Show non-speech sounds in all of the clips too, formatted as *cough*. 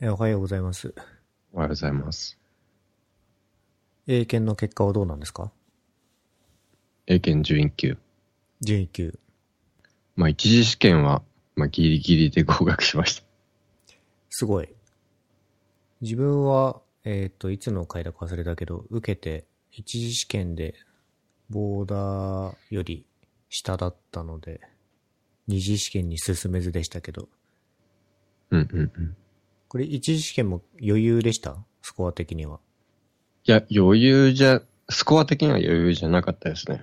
えおはようございます。おはようございます。英検の結果はどうなんですか？英検準1級。準1級。まあ、一次試験は、まあ、ギリギリで合格しました。すごい。自分は、えっ、と、いつの回だか忘れたけど、受けて、一次試験で、ボーダーより下だったので、二次試験に進めずでしたけど、うんうんうん。これ一次試験も余裕でした？スコア的には。いや、余裕じゃ、スコア的には余裕じゃなかったですね。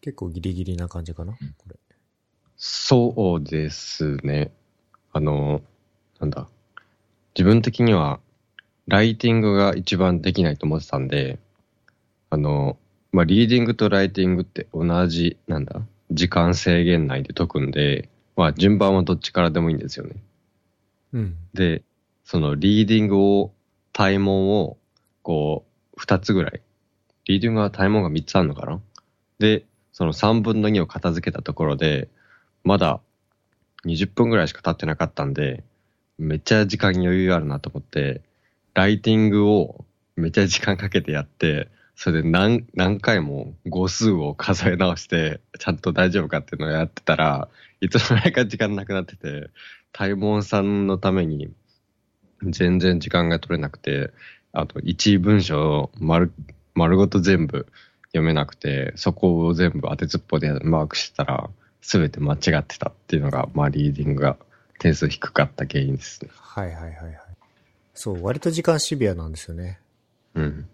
結構ギリギリな感じかな？これ。そうですね。あの、なんだ。自分的には、ライティングが一番できないと思ってたんで、あの、まあ、リーディングとライティングって同じ、なんだ、時間制限内で解くんで、まあ、順番はどっちからでもいいんですよね。うん。で、そのリーディングを、対問を、こう、二つぐらい。リーディングは対問が三つあるのかな？で、その三分の二を片付けたところで、まだ20分ぐらいしか経ってなかったんで、めっちゃ時間に余裕あるなと思って、ライティングをめっちゃ時間かけてやって、それで何、何回も語数を数え直して、ちゃんと大丈夫かっていうのをやってたら、いつの間にか時間なくなってて、大門さんのために全然時間が取れなくて、あと一文章を丸、丸ごと全部読めなくて、そこを全部当てずっぽでマークしてたら、すべて間違ってたっていうのが、まあリーディングが点数低かった原因ですね。はいはいはいはい。そう、割と時間シビアなんですよね。うん。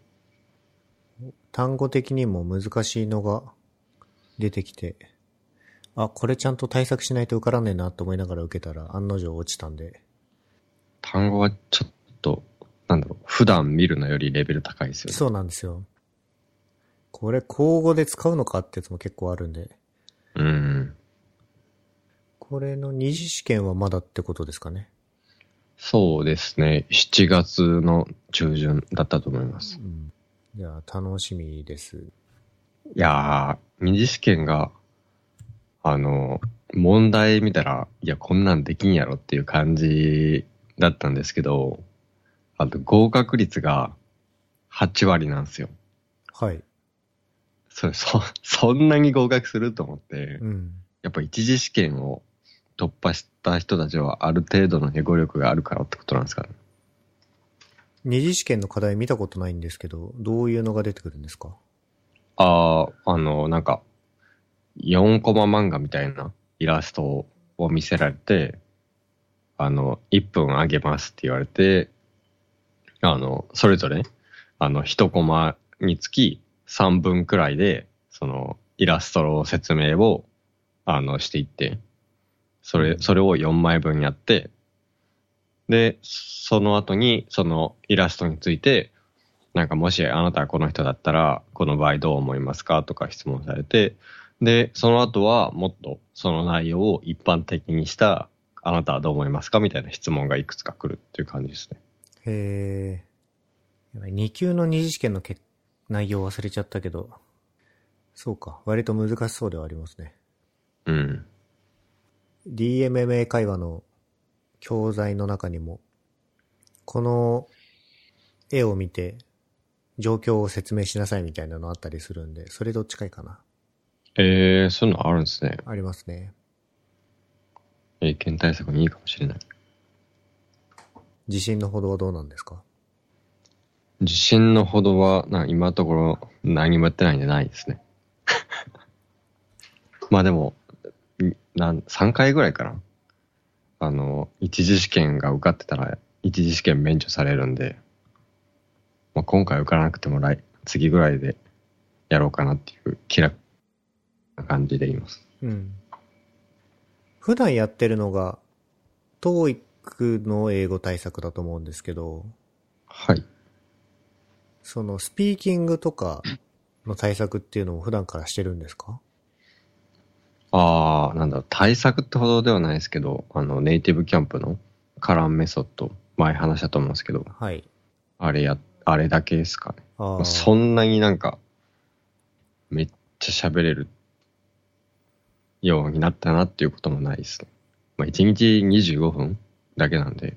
単語的にも難しいのが出てきて、あ、これちゃんと対策しないと受からねえなと思いながら受けたら案の定落ちたんで、単語はちょっと、なんだろう、普段見るのよりレベル高いですよね。そうなんですよ。これ口語で使うのかってやつも結構あるんで、うん。これの二次試験はまだってことですかね。そうですね。7月の中旬だったと思いますう。ん。じゃあ楽しみです。いやー、二次試験が、あの、問題見たら、いや、こんなんできんやろっていう感じだったんですけど、あと合格率が8割なんですよ。はい。それ、そ、そんなに合格すると思ってう、ん。やっぱ一次試験を突破した人たちはある程度の英語力があるからってことなんですかね。二次試験の課題見たことないんですけど、どういうのが出てくるんですか？ああ、あの、なんか、4コマ漫画みたいなイラストを見せられて、あの、1分あげますって言われて、あの、それぞれ、あの、1コマにつき3分くらいで、その、イラストの説明を、あの、していって、それ、それを4枚分やって、で、その後に、そのイラストについて、なんかもしあなたはこの人だったら、この場合どう思いますかとか質問されて、で、その後はもっとその内容を一般的にした、あなたはどう思いますか？みたいな質問がいくつか来るっていう感じですね。へえ。2級の二次試験のけ内容忘れちゃったけど、そうか。割と難しそうではありますね。うん。DMMA 会話の教材の中にも、この絵を見て状況を説明しなさいみたいなのあったりするんで、それと近いかな。えー、そういうのあるんですね。ありますね。英検対策にいいかもしれない。自信のほどはどうなんですか？自信のほどは、な今のところ何もやってないんでないですね。*laughs* まあでも、んなん3回ぐらいかな。あの、一次試験が受かってたら、一次試験免除されるんで、まあ、今回受からなくても来、次ぐらいでやろうかなっていう気楽な感じでいます。うん。普段やってるのが、TOEIC の英語対策だと思うんですけど、はい。そのスピーキングとかの対策っていうのも普段からしてるんですか？ああ、なんだろう、対策ってほどではないですけど、あの、ネイティブキャンプのカランメソッド、前話したと思うんですけど、はい。あれや、あれだけですかね。ああ。そんなになんか、めっちゃ喋れるようになったなっていうこともないですね。まあ、1日25分だけなんで、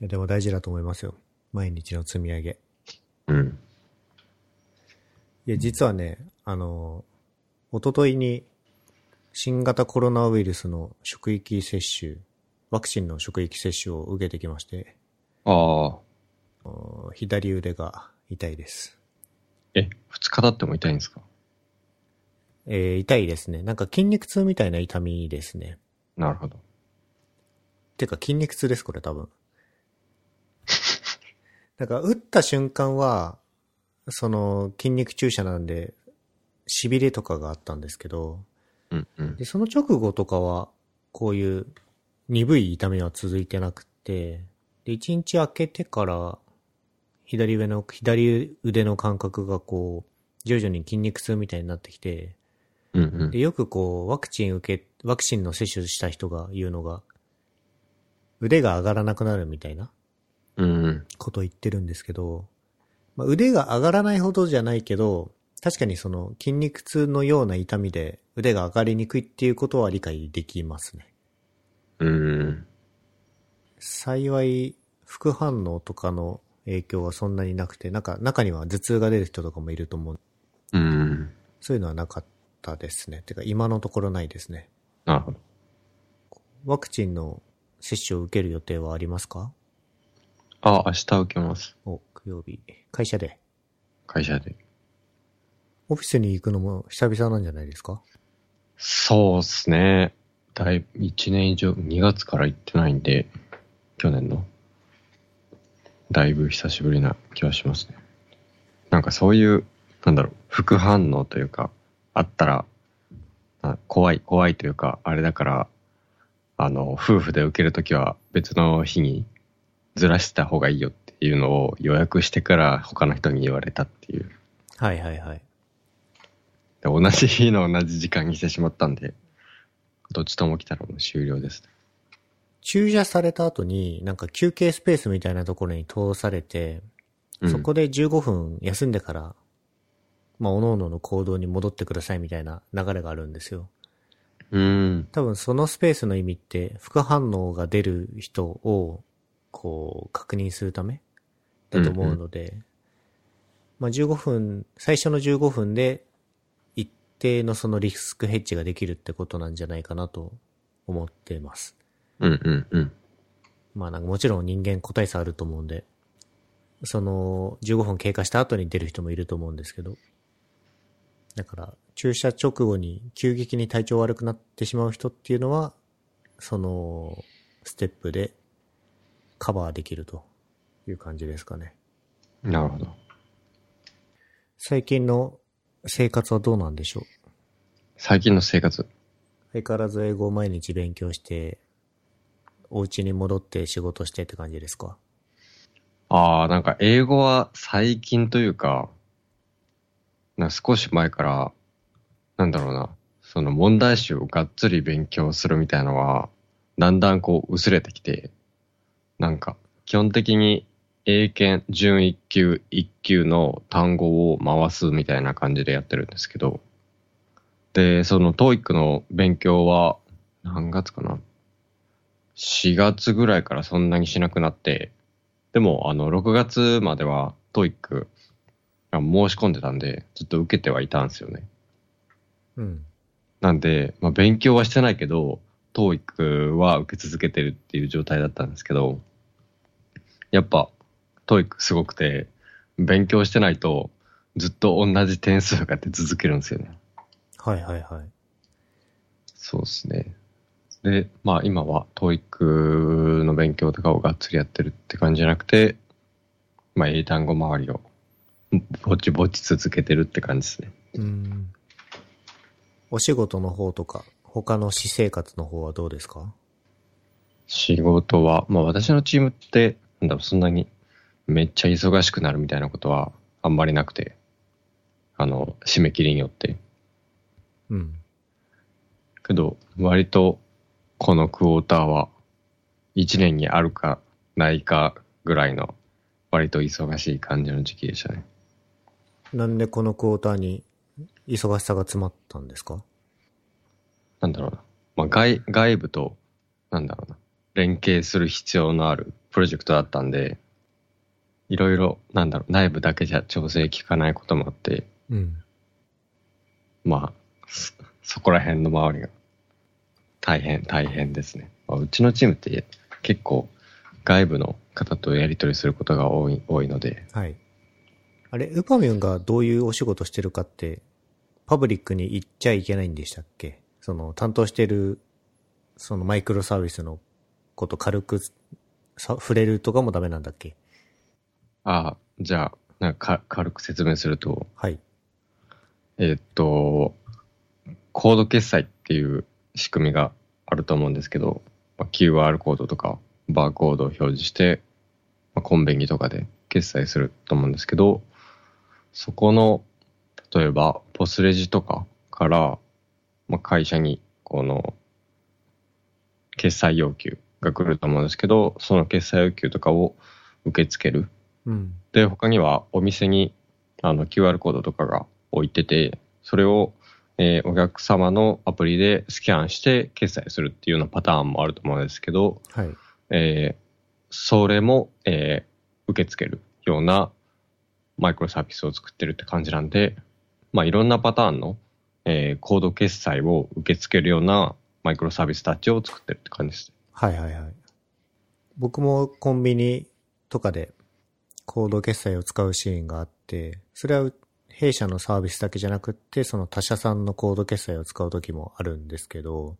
やでも大事だと思いますよ。毎日の積み上げ。うん。いや、実はね、あの、一昨日に新型コロナウイルスの職域接種、ワクチンの職域接種を受けてきまして、ああ。左腕が痛いです。え、二日経っても痛いんですか？えー痛いですね。なんか筋肉痛みたいな痛みですね。なるほど。てか筋肉痛です、これ多分。*laughs* なんか打った瞬間は、その筋肉注射なんで、痺れとかがあったんですけど、うんうん。で、その直後とかは、こういう鈍い痛みは続いてなくて、で、一日明けてから、左上の、左腕の感覚がこう、徐々に筋肉痛みたいになってきて、うんうんで、。よくこう、ワクチン受け、ワクチンの接種した人が言うのが、腕が上がらなくなるみたいな。ことを言ってるんですけど、まあ、腕が上がらないほどじゃないけど、確かにその筋肉痛のような痛みで腕が上がりにくいっていうことは理解できますね。うん。幸い、副反応とかの影響はそんなになくて、なんか中には頭痛が出る人とかもいると思う。うん。そういうのはなかったですね。てか今のところないですね。なるほど。ワクチンの接種を受ける予定はありますか？あ、明日受けます。お、火曜日。会社で。会社で。オフィスに行くのも久々なんじゃないですか？そうっすね。だいぶ1年以上、2月から行ってないんで、去年の。だいぶ久しぶりな気はしますね。なんかそういう、なんだろう、副反応というか、あったら、あ怖い、怖いというか、あれだから、あの、夫婦で受けるときは別の日にずらした方がいいよっていうのを予約してから他の人に言われたっていう。はいはいはい。で同じ日の同じ時間にしてしまったんで、どっちとも来たらもう終了です。注射された後に、なんか休憩スペースみたいなところに通されて、うんそこで15分休んでから、まあ、各々の行動に戻ってくださいみたいな流れがあるんですよ。うん。多分そのスペースの意味って、副反応が出る人を、こう、確認するためだと思うので、まあ15分、最初の15分で、一定のそのリスクヘッジができるってことなんじゃないかなと思ってます。うんうんうん。まあなんかもちろん人間個体差あると思うんで、その15分経過した後に出る人もいると思うんですけど、だから注射直後に急激に体調悪くなってしまう人っていうのは、そのステップでカバーできるという感じですかね。なるほど。最近の生活はどうなんでしょう？最近の生活。相変わらず英語を毎日勉強して、お家に戻って仕事してって感じですか？ああ、なんか英語は最近というか、な少し前から、なんだろうな、その問題集をがっつり勉強するみたいのは、だんだんこう薄れてきて、なんか基本的に英検準1級1級の単語を回すみたいな感じでやってるんですけど、で、その TOEIC の勉強は何月かな ?4 月ぐらいからそんなにしなくなって、でも、あの、6月までは、 TOEIC が申し込んでたんで、ずっと受けてはいたんですよね。うん。なんで、まあ、勉強はしてないけど、 TOEIC は受け続けてるっていう状態だったんですけど、やっぱ、 TOEIC すごくて、勉強してないと、ずっと同じ点数が出続けるんですよね。はいはいはい。そうですね。で、まあ今は TOEIC の勉強とかをがっつりやってるって感じじゃなくて、まあ英単語周りをぼちぼち続けてるって感じですね。うん。お仕事の方とか、他の私生活の方はどうですか？仕事は、まあ私のチームって、なんだろう、そんなにめっちゃ忙しくなるみたいなことはあんまりなくて、あの、締め切りによって。うん。けど、割とこのクォーターは1年にあるかないかぐらいの割と忙しい感じの時期でしたね。なんでこのクォーターに忙しさが詰まったんですか？なんだろうな。まあ外、外部と、なんだろうな。連携する必要のあるプロジェクトだったんで、いろいろ、なんだろう、内部だけじゃ調整効かないこともあって、うん。まあ、そそこら辺の周りが大変、大変ですね。まあうちのチームって結構外部の方とやり取りすることが多い多いので、はい。あれ、ウパミュンがどういうお仕事してるかって、パブリックに言っちゃいけないんでしたっけ？その、担当してる、そのマイクロサービスのこと軽くさ触れるとかもダメなんだっけ？ああ、じゃあ、なんかか軽く説明すると、はい。えーっと、コード決済っていう仕組みがあると思うんですけど、まあ QR コードとかバーコードを表示して、まあ、コンビニとかで決済すると思うんですけど、そこの、例えばポスレジとかから、まあ、会社にこの決済要求が来ると思うんですけど、その決済要求とかを受け付けるうん。で、他にはお店にあの QR コードとかが置いてて、それを、えーお客様のアプリでスキャンして決済するっていうようなパターンもあると思うんですけど、はい。えーそれも、えー受け付けるようなマイクロサービスを作ってるって感じなんで、まあいろんなパターンの、えーコード決済を受け付けるようなマイクロサービスたちを作ってるって感じです。はいはいはい。僕もコンビニとかでコード決済を使うシーンがあって、それは弊社のサービスだけじゃなくって、その他社さんのコード決済を使う時もあるんですけど、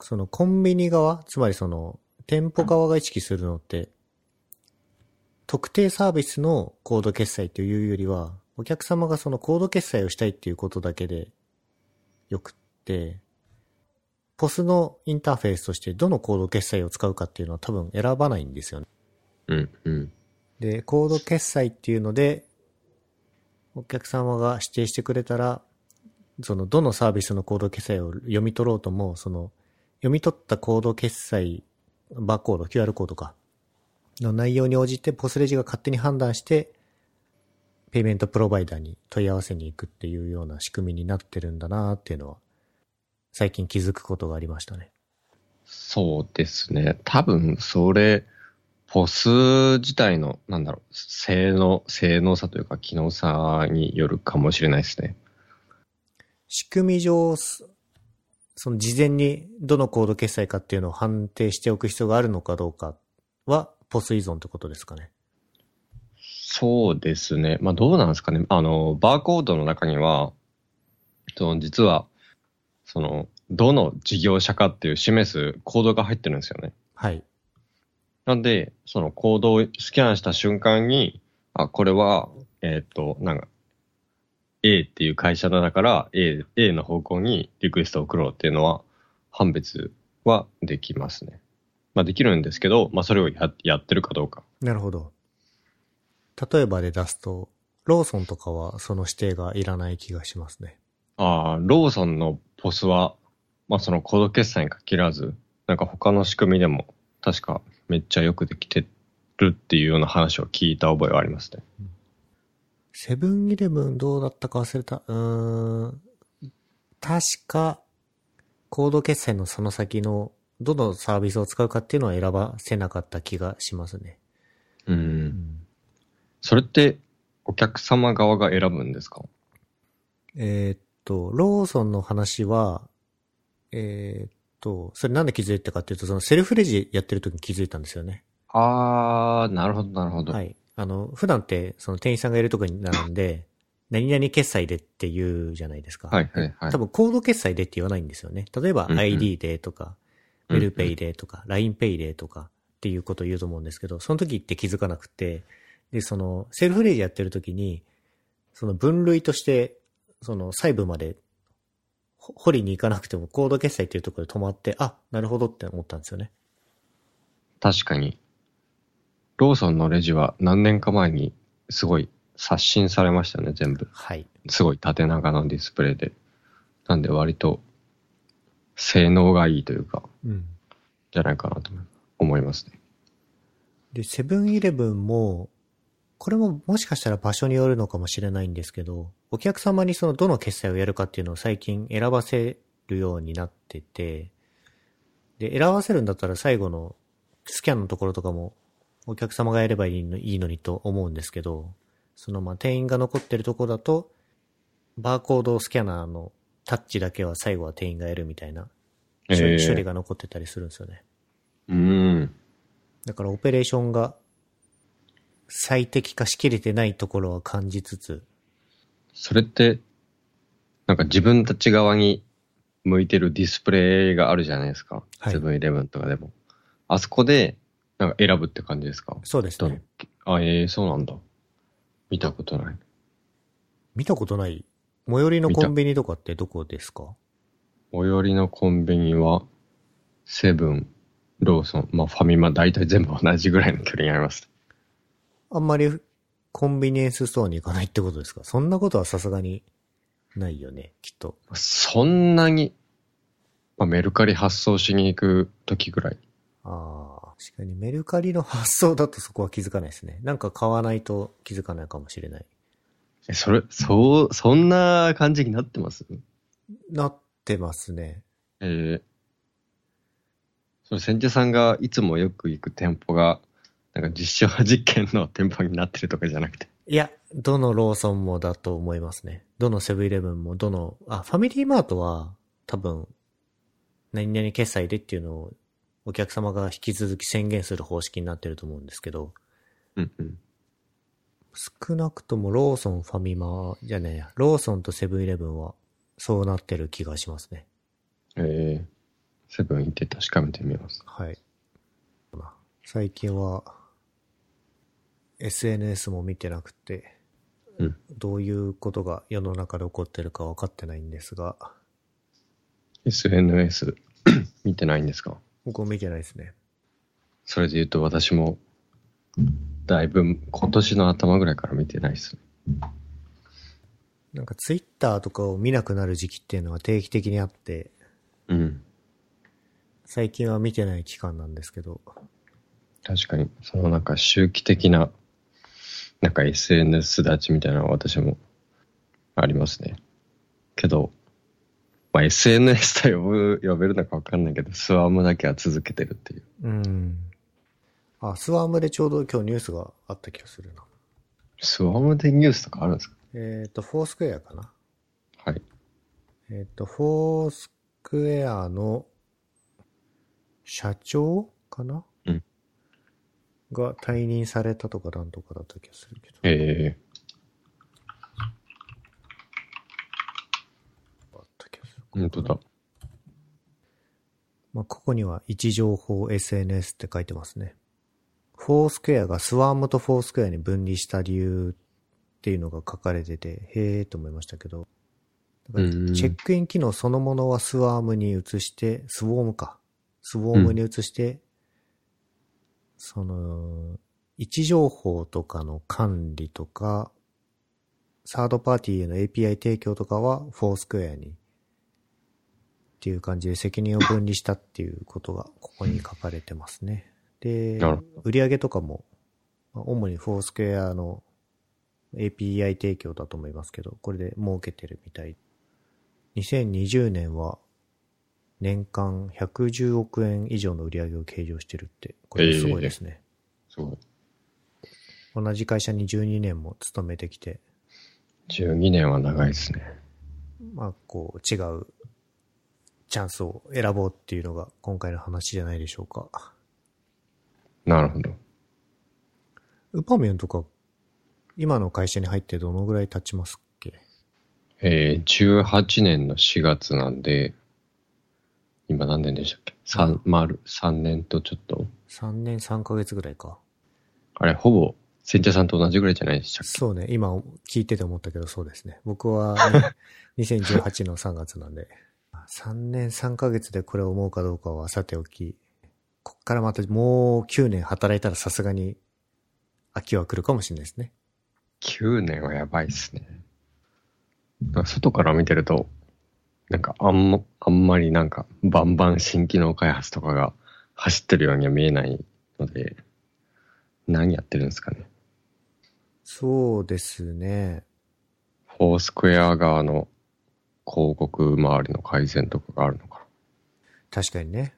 そのコンビニ側、つまりその店舗側が意識するのって、特定サービスのコード決済というよりは、お客様がそのコード決済をしたいっていうことだけでよくって、ポスのインターフェースとしてどのコード決済を使うかっていうのは多分選ばないんですよね。うん、うん。で、コード決済っていうので、お客様が指定してくれたら、そのどのサービスのコード決済を読み取ろうとも、その読み取ったコード決済、バーコード、QR コードか、の内容に応じてポスレジが勝手に判断して、ペイメントプロバイダーに問い合わせに行くっていうような仕組みになってるんだなっていうのは、最近気づくことがありましたね。そうですね。多分、それ、ポス自体の、なんだろう、性能、性能差というか、機能差によるかもしれないですね。仕組み上、すその事前にどのコード決済かっていうのを判定しておく必要があるのかどうかは、ポス依存ってことですかね。そうですね。まあ、どうなんですかね。あの、バーコードの中には、その実は、その、どの事業者かっていう示すコードが入ってるんですよね。はい。なんで、そのコードをスキャンした瞬間に、あ、これは、えーっと、なんか、A っていう会社だから A、A の方向にリクエストを送ろうっていうのは、判別はできますね。まあできるんですけど、まあそれをややってるかどうか。なるほど。例えばで出すと、ローソンとかはその指定がいらない気がしますね。ああ、ローソンのポスは、まあそのコード決済に限らず、なんか他の仕組みでも、確かめっちゃよくできてるっていうような話を聞いた覚えはありますね。セブンイレブンどうだったか忘れた。うーん。確か、コード決済のその先のどのサービスを使うかっていうのは選ばせなかった気がしますね。うん。うんそれって、お客様側が選ぶんですか？えーっと、ローソンの話は、えーっと、それなんで気づいたかっていうと、そのセルフレジやってる時に気づいたんですよね。あー、なるほど、なるほど。はい。あの、普段って、その店員さんがいるとこに並んで、何々決済でって言うじゃないですか。はい、はい、はい多。分コード決済でって言わないんですよね。例えば ID でとか、うんうん WellPay でとか、LINEPay でとかっていうことを言うと思うんですけど、その時って気づかなくて、で、その、セルフレジやってる時に、その分類として、その細部までほ掘りに行かなくてもコード決済っていうところで止まって、あ、なるほどって思ったんですよね。確かに。ローソンのレジは何年か前にすごい刷新されましたね、全部。はい。すごい縦長のディスプレイで。なんで割と性能がいいというか、うん。じゃないかなと思いますね。で、セブンイレブンも、これももしかしたら場所によるのかもしれないんですけど、お客様にそのどの決済をやるかっていうのを最近選ばせるようになってて、で、選ばせるんだったら最後のスキャンのところとかもお客様がやればいいのいいのにと思うんですけど、そのまあ店員が残ってるところだと、バーコードスキャナーのタッチだけは最後は店員がやるみたいな処理,、えー処理が残ってたりするんですよね。うん。だからオペレーションが最適化しきれてないところは感じつつ、それって、なんか自分たち側に向いてるディスプレイがあるじゃないですか。はいセブンイレブンとかでも。あそこで、なんか選ぶって感じですか？そうですね。あ、ええそうなんだ。見たことない。見たことない最寄りのコンビニとかってどこですか最寄りのコンビニは、セブン、ローソン、まあファミマ、大体全部同じぐらいの距離にあります。あんまりコンビニエンスストアに行かないってことですかそんなことはさすがにないよね、きっと。そんなに、まあ、メルカリ発送しに行く時ぐらい。ああ、確かにメルカリの発送だとそこは気づかないですね。なんか買わないと気づかないかもしれない。え、それ、そう、そんな感じになってます？なってますね。ええその先手さんがいつもよく行く店舗が、なんか実証実験の店舗になってるとかじゃなくて。いや、どのローソンもだと思いますね。どのセブンイレブンも、どの、あ、ファミリーマートは多分、何々決済でっていうのをお客様が引き続き宣言する方式になってると思うんですけど、うんうん。少なくともローソン、ファミマじゃねえや、ローソンとセブンイレブンはそうなってる気がしますね。ええセブン行って確かめてみます。はい。最近は SNS も見てなくて、うんどういうことが世の中で起こってるか分かってないんですが、SNS *coughs* 見てないんですか？僕も見てないですね。それで言うと私も、だいぶ今年の頭ぐらいから見てないです。なんかツイッターとかを見なくなる時期っていうのは定期的にあって、うん。最近は見てない期間なんですけど、確かに、そのなんか周期的な、なんか SNS 立ちみたいなのは私もありますね。けど、まあ SNS と呼ぶ、呼べるのかわかんないけど、スワームだけは続けてるっていう。うん。あ、スワームでちょうど今日ニュースがあった気がするな。スワームでニュースとかあるんですか？えっ、と、フォースクエアかなはい。えっ、と、フォースクエアの社長かな？うん。が退任されたとかなんとかだった気がするけど。ええあった気がする。本当だ。まあ、ここには位置情報 SNS って書いてますね。フォースクエアがスワームとフォースクエアに分離した理由っていうのが書かれてて、へえと思いましたけど。チェックイン機能そのものはスワームに移して、スウォームか。スウォームに移して、その、位置情報とかの管理とか、サードパーティーへの API 提供とかはフォースクエアにっていう感じで責任を分離したっていうことがここに書かれてますね。で売上とかも、まあ主にフォースクエアの API 提供だと思いますけど、これで儲けてるみたい。2020年は年間110億円以上の売り上げを計上してるって、これすごいですね。すごい。同じ会社に12年も勤めてきて、12年は長いですね。まあ、こう、違うチャンスを選ぼうっていうのが今回の話じゃないでしょうか。なるほど。ウパミュンとか、今の会社に入ってどのぐらい経ちますっけ？えー、18年の4月なんで、今何年でしたっけ？三丸、3年とちょっと。?3 年3ヶ月ぐらいか。あれ、ほぼ、千茶さんと同じぐらいじゃないでしたっけ？そうね、今聞いてて思ったけどそうですね。僕は、ね、2018の3月なんで、3年3ヶ月でこれを思うかどうかはさておき、こっからまたもう9年働いたらさすがに秋は来るかもしれないですね。9年はやばいっすね。か外から見てると、なんかあんま、あんまりなんかバンバン新機能開発とかが走ってるようには見えないので、何やってるんですかね。そうですね。フォースクエア側の広告周りの改善とかがあるのか確かにね。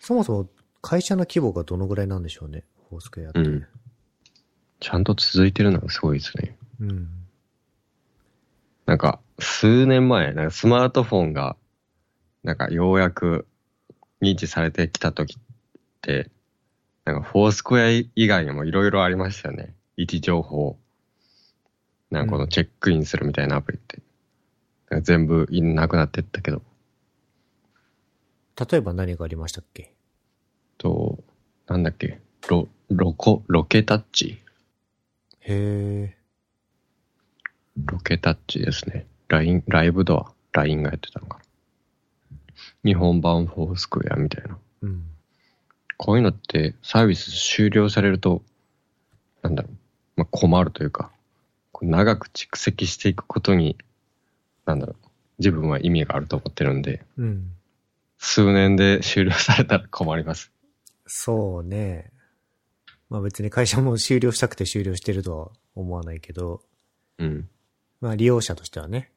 そもそも会社の規模がどのぐらいなんでしょうね、フォースクエアって。うん。ちゃんと続いてるのがすごいですね。うん。なんか、数年前、なんかスマートフォンが、なんかようやく認知されてきた時って、なんかフォースクエア以外にもいろいろありましたよね。位置情報。なんかこのチェックインするみたいなアプリって。全部いなくなってったけど。例えば何がありましたっけ？と、なんだっけ、ロ、ロコ、ロケタッチへえ。ロケタッチですね。ライン、ライブドア、LINE がやってたのかな。日本版フォースクエアみたいな。うん。こういうのってサービス終了されると、なんだろう、まあ、困るというか、長く蓄積していくことに、なんだろう、自分は意味があると思ってるんで、うん。数年で終了されたら困ります。そうね。まあ別に会社も終了したくて終了してるとは思わないけど、うん。まあ利用者としてはね、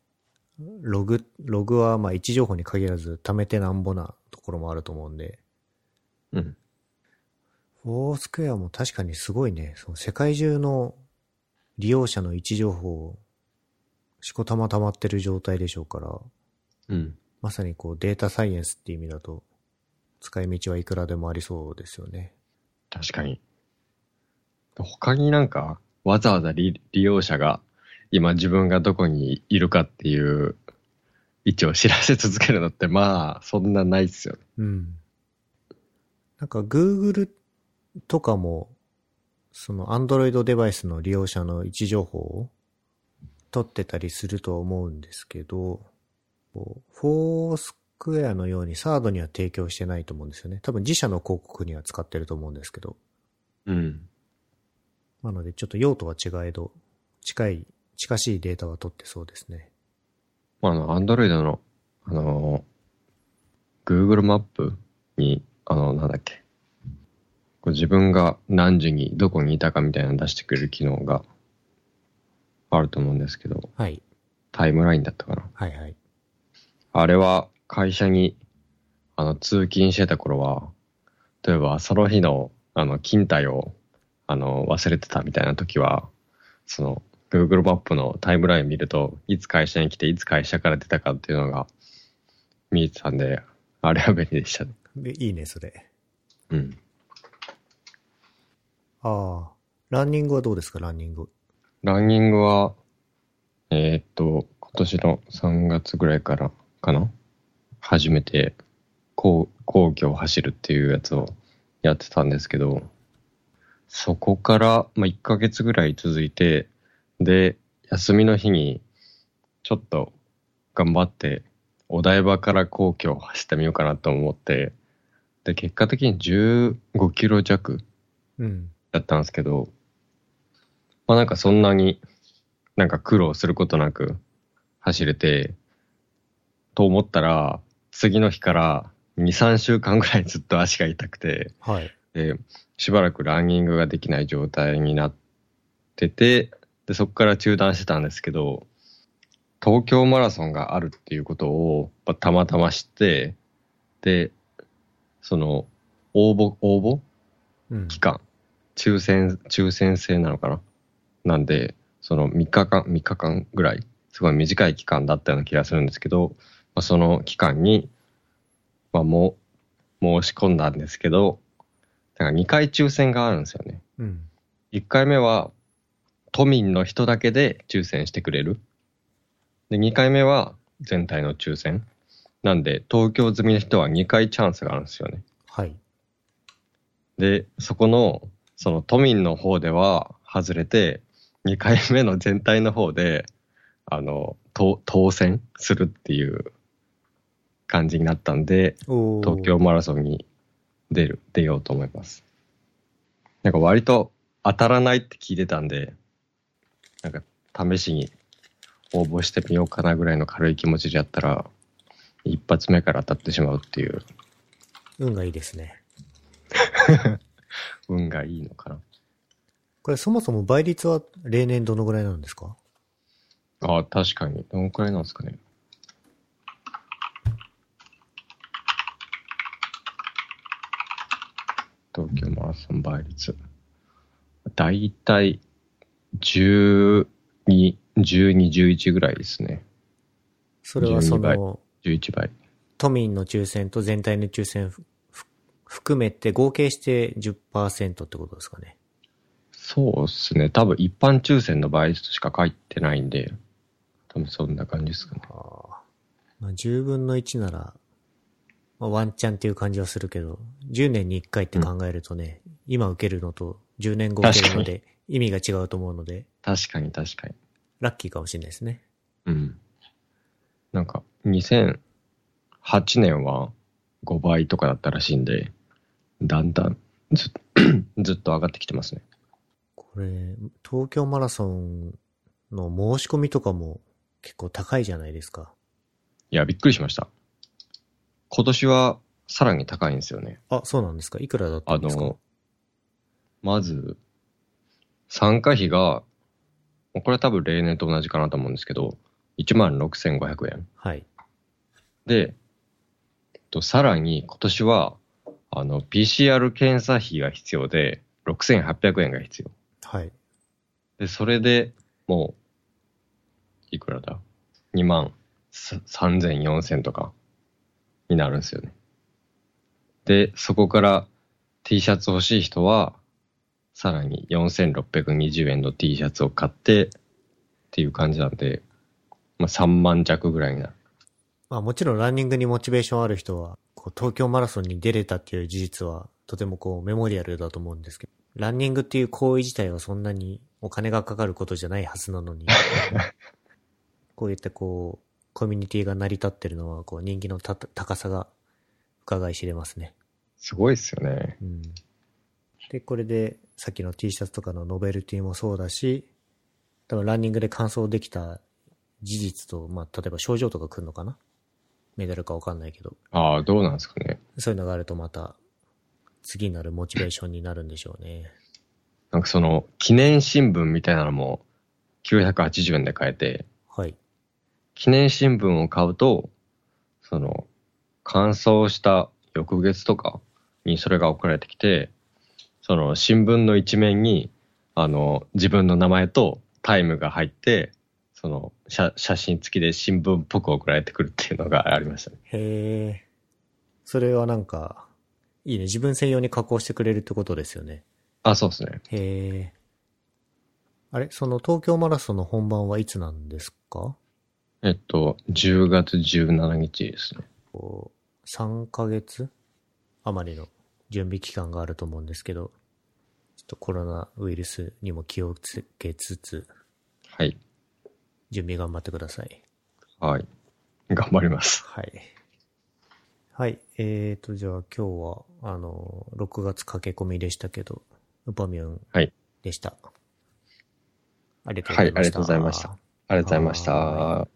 ログ、ログはまあ位置情報に限らず貯めてなんぼなところもあると思うんで、うん。フォースクエアも確かにすごいね、その世界中の利用者の位置情報をしこたま溜まってる状態でしょうから、うん。まさにこうデータサイエンスっていう意味だと、使い道はいくらでもありそうですよね。確かに。他になんか、わざわざ利利用者が、今自分がどこにいるかっていう位置を知らせ続けるのって、まあ、そんなないっすよね。うん。なんか Google とかも、その Android デバイスの利用者の位置情報を取ってたりするとは思うんですけど、こうフォースクエアのようにサードには提供してないと思うんですよね。多分自社の広告には使ってると思うんですけど。うん。なのでちょっと用途は違えど、近い、近しいデータは取ってそうですね。まあ、あの、アンドロイドの、あの、Google マップに、あの、なんだっけ。こう自分が何時にどこにいたかみたいなの出してくれる機能があると思うんですけど、はい。タイムラインだったかな。はいはい。あれは会社に、あの、通勤してた頃は、例えばその日の、あの、勤怠を、あの、忘れてたみたいな時は、その、Google マップのタイムライン見ると、いつ会社に来て、いつ会社から出たかっていうのが見えてたんで、あれは便利でしたね。で、いいね、それ。うん。ああ。ランニングはどうですか、ランニング。ランニングは、えーっと、今年の3月ぐらいからかな？初めて、皇皇居を走るっていうやつをやってたんですけど、そこから、まあ、1ヶ月ぐらい続いて、で、休みの日に、ちょっと頑張って、お台場から皇居を走ってみようかなと思って、で、結果的に15キロ弱うん。だったんですけど、まあなんかそんなになんか苦労することなく走れて、と思ったら、次の日から2、3週間ぐらいずっと足が痛くて、はい。で、しばらくランニングができない状態になってて、で、そこから中断してたんですけど、東京マラソンがあるっていうことをまあたまたま知って、で、その、応募、応募うん。期間、抽選、抽選制なのかな？なんで、その3日間、3日間ぐらい、すごい短い期間だったような気がするんですけど、まあ、その期間に、まあ、もう、申し込んだんですけど、だから2回抽選があるんですよね。うん。1回目は、都民の人だけで抽選してくれる。で、2回目は全体の抽選。なんで、東京済みの人は2回チャンスがあるんですよね。はい。で、そこの、その都民の方では外れて、2回目の全体の方で、あの、と当選するっていう感じになったんで、東京マラソンに出る、出ようと思います。なんか割と当たらないって聞いてたんで、なんか試しに応募してみようかなぐらいの軽い気持ちでやったら、一発目から当たってしまうっていう運がいいですね。*laughs* 運がいいのかな。これそもそも倍率は例年どのぐらいなんですか？ああ、確かに。どのくらいなんですかね。東京マラソン倍率。だいたい12、12、11ぐらいですね。それはそ12倍の、11倍。都民の抽選と全体の抽選含めて合計して10%ってことですかね。そうですね。多分一般抽選の倍率しか書いてないんで、多分そんな感じですかね。ああまあ、10分の1なら、まあ、ワンチャンっていう感じはするけど、10年に1回って考えるとね、今受けるのと10年後受けるので意味が違うと思うので、確かに確かに。ラッキーかもしれないですね。うん。なんか、2008年は5倍とかだったらしいんで、だんだんず *coughs* ずっと上がってきてますね。これ、東京マラソンの申し込みとかも結構高いじゃないですか。いや、びっくりしました。今年はさらに高いんですよね。あ、そうなんですかいくらだったあんですか？の、まず、参加費が、これは多分例年と同じかなと思うんですけど、16,500円。はい。で、えっと、さらに今年は、あの、PCR 検査費が必要で、6800円が必要。はい。で、それでもう、いくらだ ?2 万さ3000、4000とかになるんですよね。で、そこから T シャツ欲しい人は、さらに4620円の T シャツを買ってっていう感じなんで、まあ3万弱ぐらいになる。まあもちろんランニングにモチベーションある人は、こう東京マラソンに出れたっていう事実はとてもこうメモリアルだと思うんですけど、ランニングっていう行為自体はそんなにお金がかかることじゃないはずなのに、*laughs* こういったこう、コミュニティが成り立ってるのは、こう人気のた高さが伺い知れますね。すごいっすよね。うん。で、これで、さっきの T シャツとかのノベルティもそうだし、多分ランニングで完走できた事実と、まあ、例えば症状とか来るのかな？メダルかわかんないけど、ああ、どうなんですかね。そういうのがあるとまた、次なるモチベーションになるんでしょうね。なんかその、記念新聞みたいなのも980円で買えて、はい。記念新聞を買うと、その、乾燥した翌月とかにそれが送られてきて、その新聞の一面に、あの、自分の名前とタイムが入って、その写写真付きで新聞っぽく送られてくるっていうのがありましたね。へえ。それはなんか、いいね。自分専用に加工してくれるってことですよね。あ、そうですね。へえ。あれ？その東京マラソンの本番はいつなんですか？えっと、10月17日ですね。こう、3ヶ月？余りの準備期間があると思うんですけど、ちょっとコロナウイルスにも気をつけつつ、はい。準備頑張ってください。はい。頑張ります。はい。はい。えーと、じゃあ今日は、あの、6月駆け込みでしたけど、ウパミュンはいでした。ありがとうごはい、ざいました。ありがとうございました。ありがとうございました。は